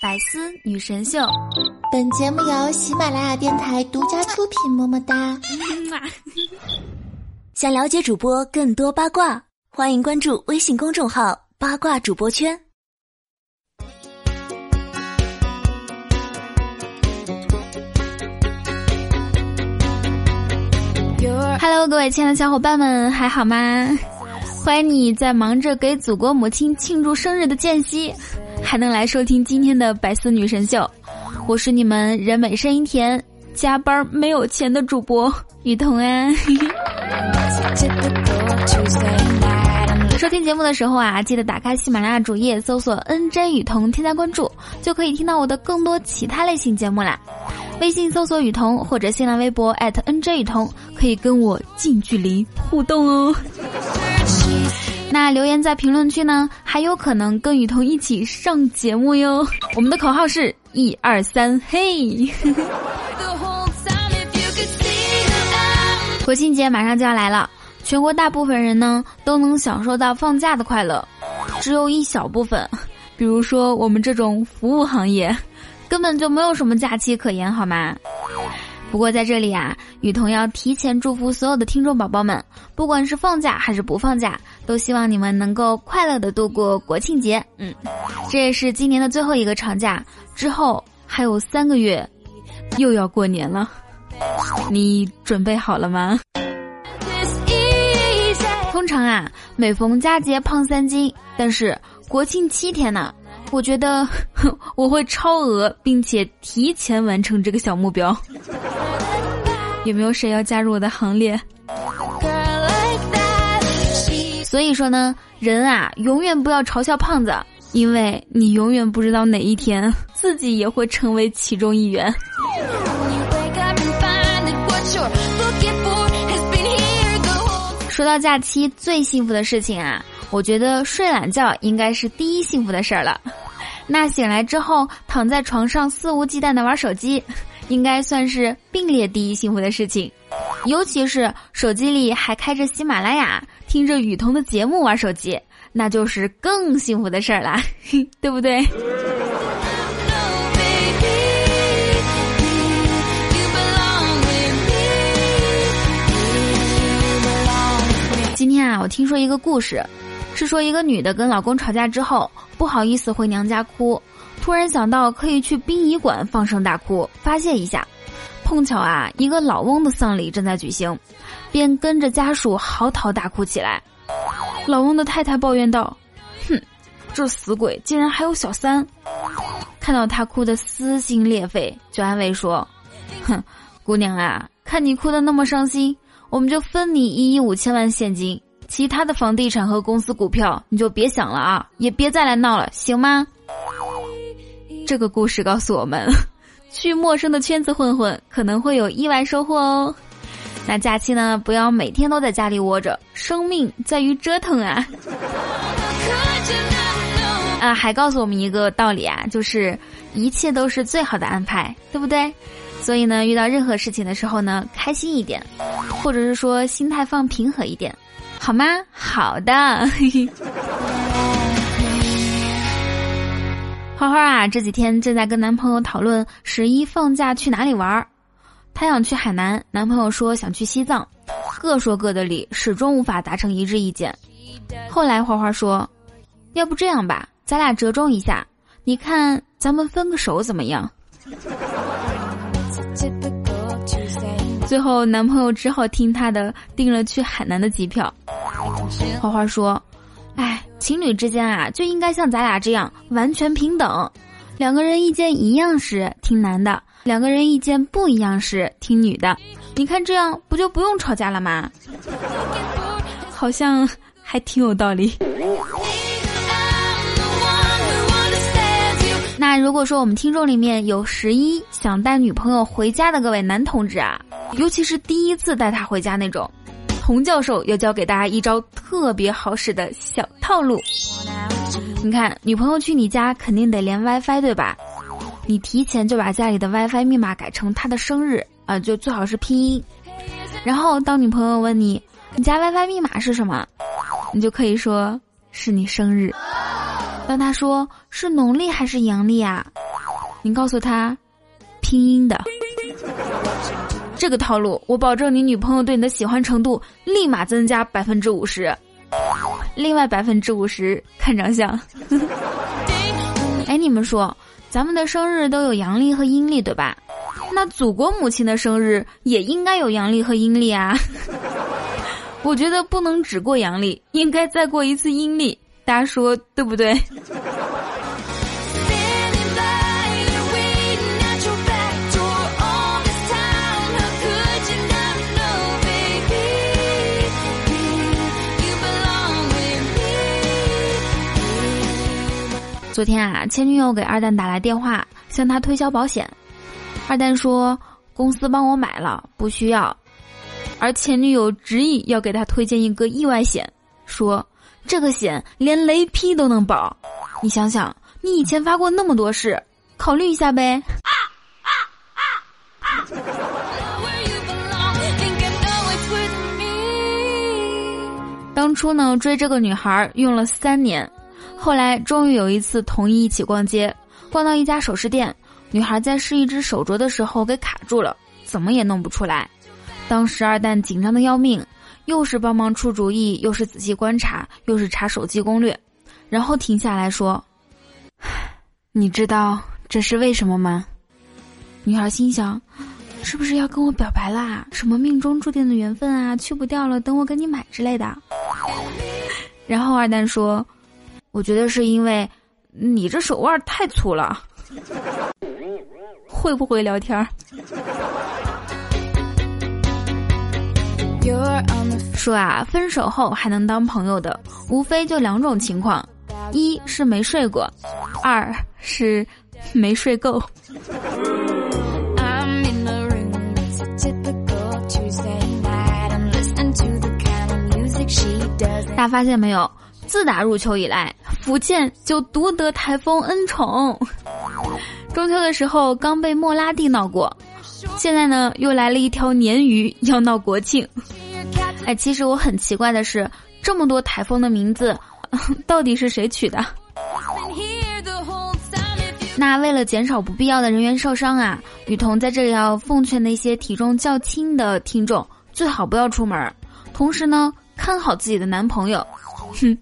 百思女神秀，本节目由喜马拉雅电台独家出品。么么哒！想了解主播更多八卦，欢迎关注微信公众号“八卦主播圈”。Hello，各位亲爱的小伙伴们，还好吗？欢迎你在忙着给祖国母亲庆祝生日的间隙，还能来收听今天的百思女神秀。我是你们人美声音甜、加班没有钱的主播雨桐啊。收听节目的时候啊，记得打开喜马拉雅主页，搜索 “nj 雨桐”，添加关注，就可以听到我的更多其他类型节目啦。微信搜索雨桐或者新浪微博 @nj 雨桐，可以跟我近距离互动哦。那留言在评论区呢，还有可能跟雨桐一起上节目哟。我们的口号是一二三，嘿！国庆节马上就要来了，全国大部分人呢都能享受到放假的快乐，只有一小部分，比如说我们这种服务行业。根本就没有什么假期可言，好吗？不过在这里啊，雨桐要提前祝福所有的听众宝宝们，不管是放假还是不放假，都希望你们能够快乐的度过国庆节。嗯，这也是今年的最后一个长假，之后还有三个月，又要过年了，你准备好了吗？通常啊，每逢佳节胖三斤，但是国庆七天呢？我觉得 我会超额，并且提前完成这个小目标。有没有谁要加入我的行列？所以说呢，人啊，永远不要嘲笑胖子，因为你永远不知道哪一天 自己也会成为其中一员。说到假期最幸福的事情啊。我觉得睡懒觉应该是第一幸福的事儿了，那醒来之后躺在床上肆无忌惮的玩手机，应该算是并列第一幸福的事情，尤其是手机里还开着喜马拉雅，听着雨桐的节目玩手机，那就是更幸福的事儿啦，对不对？今天啊，我听说一个故事。是说一个女的跟老公吵架之后，不好意思回娘家哭，突然想到可以去殡仪馆放声大哭发泄一下。碰巧啊，一个老翁的丧礼正在举行，便跟着家属嚎啕大哭起来。老翁的太太抱怨道：“哼，这死鬼竟然还有小三！”看到他哭得撕心裂肺，就安慰说：“哼，姑娘啊，看你哭得那么伤心，我们就分你一亿五千万现金。”其他的房地产和公司股票你就别想了啊，也别再来闹了，行吗？这个故事告诉我们，去陌生的圈子混混可能会有意外收获哦。那假期呢，不要每天都在家里窝着，生命在于折腾啊！啊，还告诉我们一个道理啊，就是一切都是最好的安排，对不对？所以呢，遇到任何事情的时候呢，开心一点，或者是说心态放平和一点。好吗？好的。花花啊，这几天正在跟男朋友讨论十一放假去哪里玩儿。她想去海南，男朋友说想去西藏，各说各的理，始终无法达成一致意见。后来花花说：“要不这样吧，咱俩折中一下，你看咱们分个手怎么样？”最后，男朋友只好听她的，订了去海南的机票。花花说：“哎，情侣之间啊，就应该像咱俩这样完全平等，两个人意见一样时听男的，两个人意见不一样时听女的。你看这样不就不用吵架了吗？好像还挺有道理。”那如果说我们听众里面有十一想带女朋友回家的各位男同志啊，尤其是第一次带她回家那种，童教授要教给大家一招特别好使的小套路。你看，女朋友去你家肯定得连 WiFi 对吧？你提前就把家里的 WiFi 密码改成她的生日啊，就最好是拼音。然后当女朋友问你你家 WiFi 密码是什么，你就可以说是你生日。当他说是农历还是阳历啊，您告诉他，拼音的。这个套路，我保证你女朋友对你的喜欢程度立马增加百分之五十。另外百分之五十看长相。哎，你们说，咱们的生日都有阳历和阴历，对吧？那祖国母亲的生日也应该有阳历和阴历啊。我觉得不能只过阳历，应该再过一次阴历。大家说对不对？昨天啊，前女友给二蛋打来电话，向他推销保险。二蛋说公司帮我买了，不需要。而前女友执意要给他推荐一个意外险，说这个险连雷劈都能保。你想想，你以前发过那么多誓，考虑一下呗。当初呢，追这个女孩用了三年。后来终于有一次同意一起逛街，逛到一家首饰店，女孩在试一只手镯的时候给卡住了，怎么也弄不出来。当时二蛋紧张的要命，又是帮忙出主意，又是仔细观察，又是查手机攻略，然后停下来说：“你知道这是为什么吗？”女孩心想：“是不是要跟我表白啦？什么命中注定的缘分啊，去不掉了，等我给你买之类的。”然后二蛋说。我觉得是因为你这手腕太粗了，会不会聊天儿？说啊，分手后还能当朋友的，无非就两种情况：一是没睡过，二是没睡够。大家发现没有？自打入秋以来，福建就独得台风恩宠。中秋的时候刚被莫拉蒂闹过，现在呢又来了一条鲶鱼要闹国庆。哎，其实我很奇怪的是，这么多台风的名字，到底是谁取的？那为了减少不必要的人员受伤啊，雨桐在这里要奉劝那些体重较轻的听众，最好不要出门，同时呢看好自己的男朋友。哼。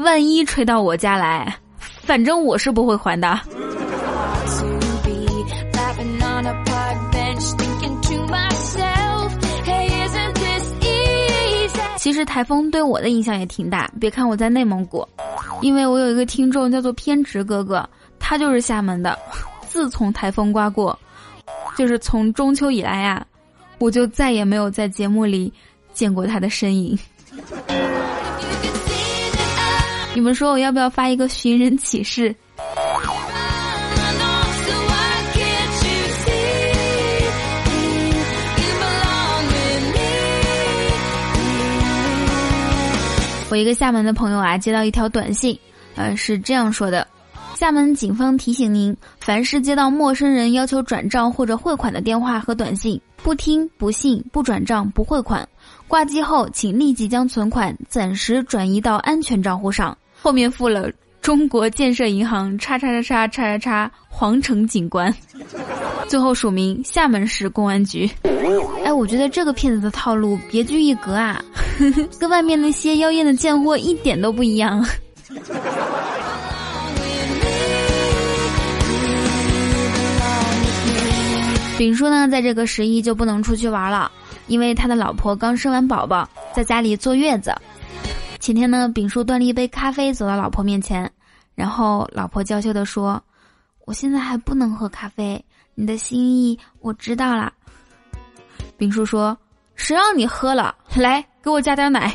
万一吹到我家来，反正我是不会还的。其实台风对我的影响也挺大，别看我在内蒙古，因为我有一个听众叫做偏执哥哥，他就是厦门的。自从台风刮过，就是从中秋以来呀，我就再也没有在节目里见过他的身影。你们说我要不要发一个寻人启事？我一个厦门的朋友啊，接到一条短信，呃，是这样说的：厦门警方提醒您，凡是接到陌生人要求转账或者汇款的电话和短信，不听、不信、不转账、不汇款。挂机后，请立即将存款暂时转移到安全账户上。后面附了中国建设银行叉叉叉叉叉叉叉皇城警官，最后署名厦门市公安局。哎，我觉得这个骗子的套路别具一格啊，跟外面那些妖艳的贱货一点都不一样。丙叔呢，在这个十一就不能出去玩了。因为他的老婆刚生完宝宝，在家里坐月子。前天呢，丙叔端了一杯咖啡走到老婆面前，然后老婆娇羞地说：“我现在还不能喝咖啡，你的心意我知道了。”丙叔说：“谁让你喝了？来，给我加点奶。”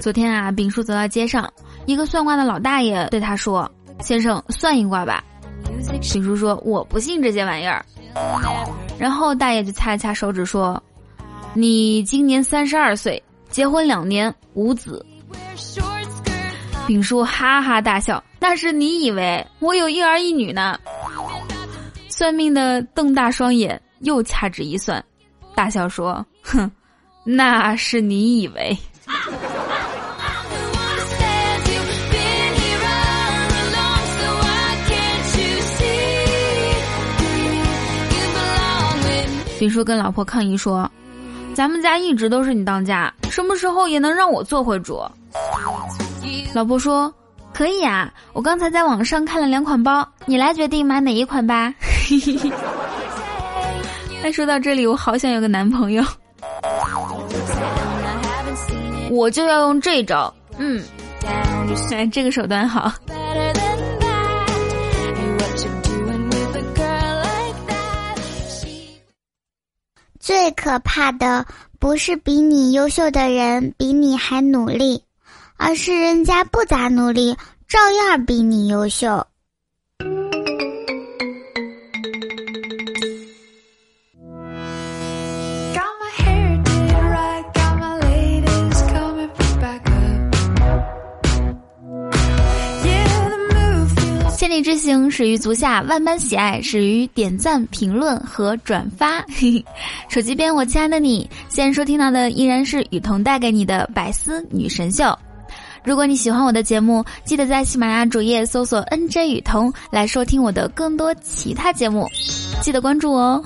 昨天啊，丙叔走到街上，一个算卦的老大爷对他说：“先生，算一卦吧。”丙叔说：“我不信这些玩意儿。”然后大爷就擦了擦手指说：“你今年三十二岁，结婚两年，无子。”丙叔哈哈大笑：“那是你以为我有一儿一女呢？”算命的瞪大双眼，又掐指一算，大笑说：“哼，那是你以为。丙叔跟老婆抗议说：“咱们家一直都是你当家，什么时候也能让我做回主？”老婆说：“可以啊，我刚才在网上看了两款包，你来决定买哪一款吧。”哎，说到这里，我好想有个男朋友，我就要用这招。嗯，哎，这个手段好。最可怕的不是比你优秀的人比你还努力，而是人家不咋努力，照样比你优秀。行始于足下，万般喜爱始于点赞、评论和转发。手机边，我亲爱的你，现在收听到的依然是雨桐带给你的百思女神秀。如果你喜欢我的节目，记得在喜马拉雅主页搜索 “nj 雨桐”来收听我的更多其他节目，记得关注哦。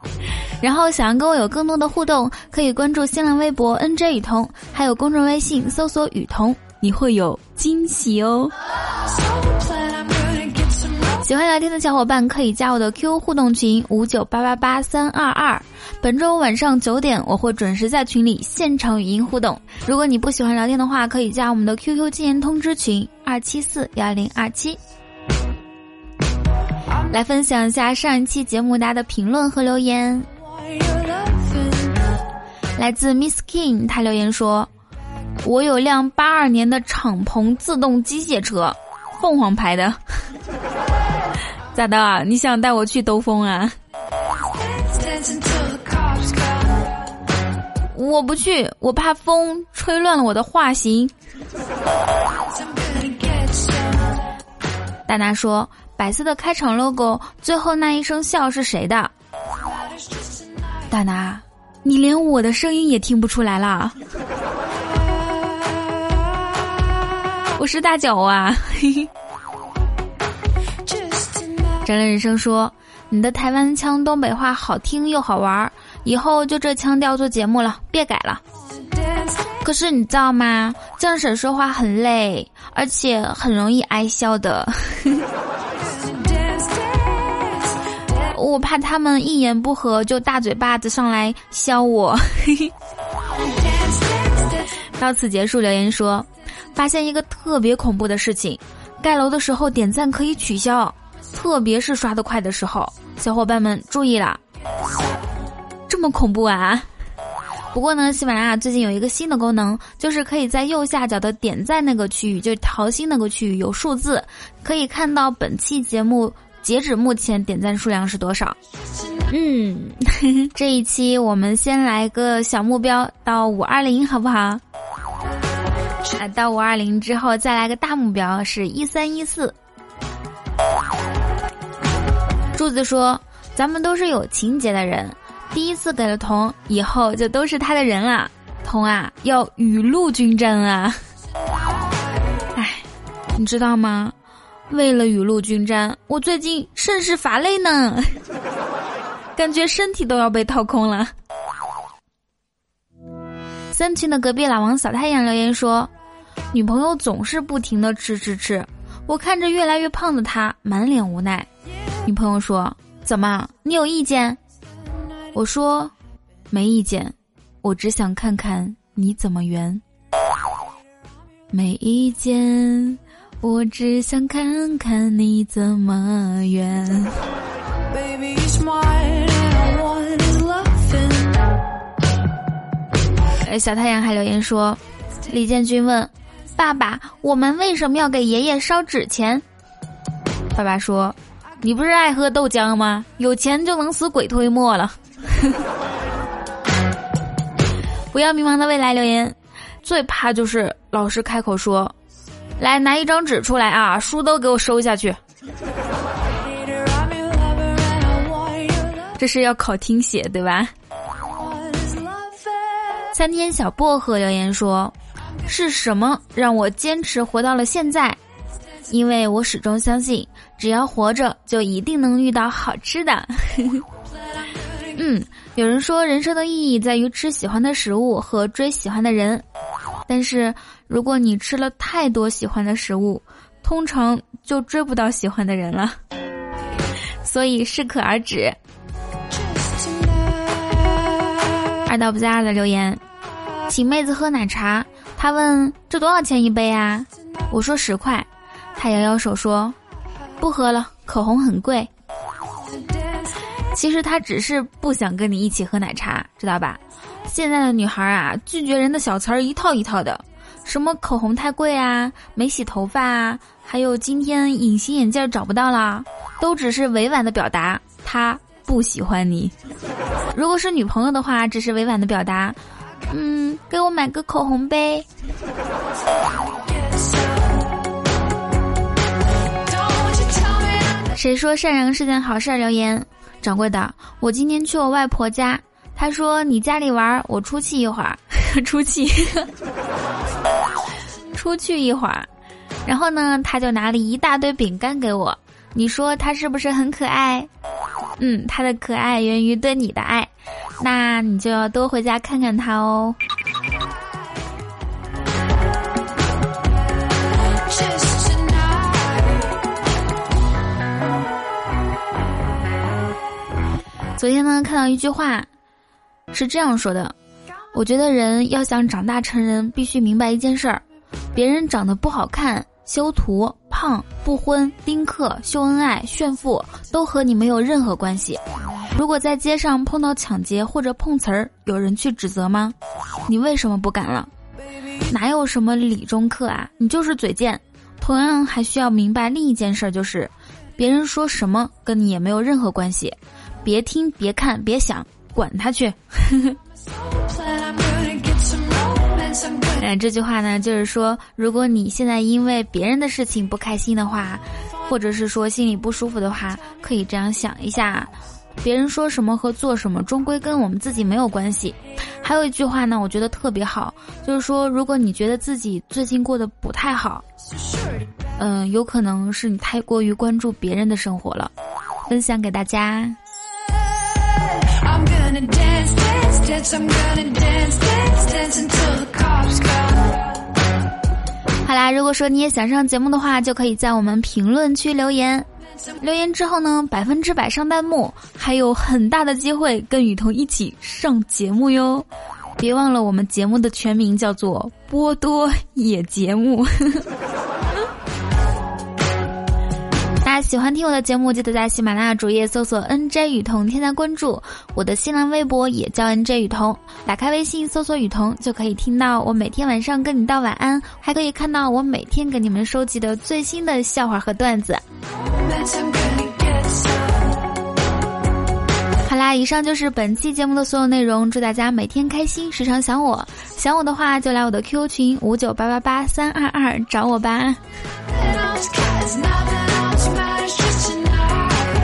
然后想要跟我有更多的互动，可以关注新浪微博 “nj 雨桐”，还有公众微信搜索“雨桐”，你会有惊喜哦。喜欢聊天的小伙伴可以加我的 QQ 互动群五九八八八三二二。本周晚上九点我会准时在群里现场语音互动。如果你不喜欢聊天的话，可以加我们的 QQ 禁言通知群二七四幺零二七。来分享一下上一期节目大家的评论和留言。来自 Miss King，他留言说：“我有辆八二年的敞篷自动机械车，凤凰牌的。”咋的？你想带我去兜风啊？我不去，我怕风吹乱了我的发型。大拿说：“白色的开场 logo 最后那一声笑是谁的？”大拿，你连我的声音也听不出来啦？我是大脚啊！嘿嘿。真人人生说：“你的台湾腔东北话好听又好玩，以后就这腔调做节目了，别改了。”可是你知道吗？这婶说话很累，而且很容易挨笑的。我怕他们一言不合就大嘴巴子上来削我。到此结束。留言说：“发现一个特别恐怖的事情，盖楼的时候点赞可以取消。”特别是刷得快的时候，小伙伴们注意啦，这么恐怖啊！不过呢，喜马拉雅最近有一个新的功能，就是可以在右下角的点赞那个区域，就是桃心那个区域有数字，可以看到本期节目截止目前点赞数量是多少。嗯，这一期我们先来个小目标，到五二零好不好？啊，到五二零之后再来个大目标，是一三一四。柱子说：“咱们都是有情节的人，第一次给了童，以后就都是他的人了。童啊，要雨露均沾啊！哎，你知道吗？为了雨露均沾，我最近甚是乏累呢，感觉身体都要被掏空了。”三群的隔壁老王小太阳留言说：“女朋友总是不停的吃吃吃，我看着越来越胖的她，满脸无奈。”女朋友说：“怎么，你有意见？”我说：“没意见，我只想看看你怎么圆。”没意见，我只想看看你怎么圆。哎，小太阳还留言说：“李建军问爸爸，我们为什么要给爷爷烧纸钱？”爸爸说。你不是爱喝豆浆吗？有钱就能死鬼推磨了。不要迷茫的未来留言，最怕就是老师开口说：“来拿一张纸出来啊，书都给我收下去。”这是要考听写对吧？三天小薄荷留言说：“是什么让我坚持活到了现在？因为我始终相信，只要活着，就一定能遇到好吃的。”嗯，有人说人生的意义在于吃喜欢的食物和追喜欢的人，但是如果你吃了太多喜欢的食物，通常就追不到喜欢的人了。所以适可而止。二道不在二的留言，请妹子喝奶茶。他问这多少钱一杯啊？我说十块。他摇摇手说，不喝了，口红很贵。其实他只是不想跟你一起喝奶茶，知道吧？现在的女孩啊，拒绝人的小词儿一套一套的，什么口红太贵啊，没洗头发啊，还有今天隐形眼镜找不到啦，都只是委婉的表达他不喜欢你。如果是女朋友的话，只是委婉的表达，嗯，给我买个口红呗。谁说善良是件好事儿？留言。掌柜的，我今天去我外婆家，他说你家里玩，我出去一会儿，出去，出去一会儿，然后呢，他就拿了一大堆饼干给我，你说他是不是很可爱？嗯，他的可爱源于对你的爱，那你就要多回家看看他哦。昨天呢，看到一句话，是这样说的：我觉得人要想长大成人，必须明白一件事儿，别人长得不好看、修图、胖、不婚、丁克、秀恩爱、炫富，都和你没有任何关系。如果在街上碰到抢劫或者碰瓷儿，有人去指责吗？你为什么不敢了？哪有什么理中客啊？你就是嘴贱。同样，还需要明白另一件事儿，就是别人说什么跟你也没有任何关系。别听，别看，别想，管他去。哎，这句话呢，就是说，如果你现在因为别人的事情不开心的话，或者是说心里不舒服的话，可以这样想一下：别人说什么和做什么，终归跟我们自己没有关系。还有一句话呢，我觉得特别好，就是说，如果你觉得自己最近过得不太好，嗯，有可能是你太过于关注别人的生活了。分享给大家。好啦，如果说你也想上节目的话，就可以在我们评论区留言。留言之后呢，百分之百上弹幕，还有很大的机会跟雨桐一起上节目哟。别忘了，我们节目的全名叫做波多野节目。喜欢听我的节目，记得在喜马拉雅主页搜索 “nj 雨桐”，添加关注。我的新浪微博也叫 “nj 雨桐”，打开微信搜索“雨桐”，就可以听到我每天晚上跟你道晚安，还可以看到我每天给你们收集的最新的笑话和段子。好啦，以上就是本期节目的所有内容。祝大家每天开心，时常想我。想我的话，就来我的 QQ 群五九八八八三二二找我吧。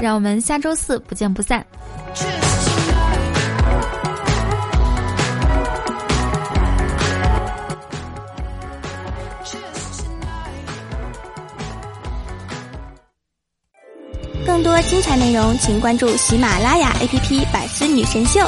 让我们下周四不见不散。更多精彩内容，请关注喜马拉雅 APP《百思女神秀》。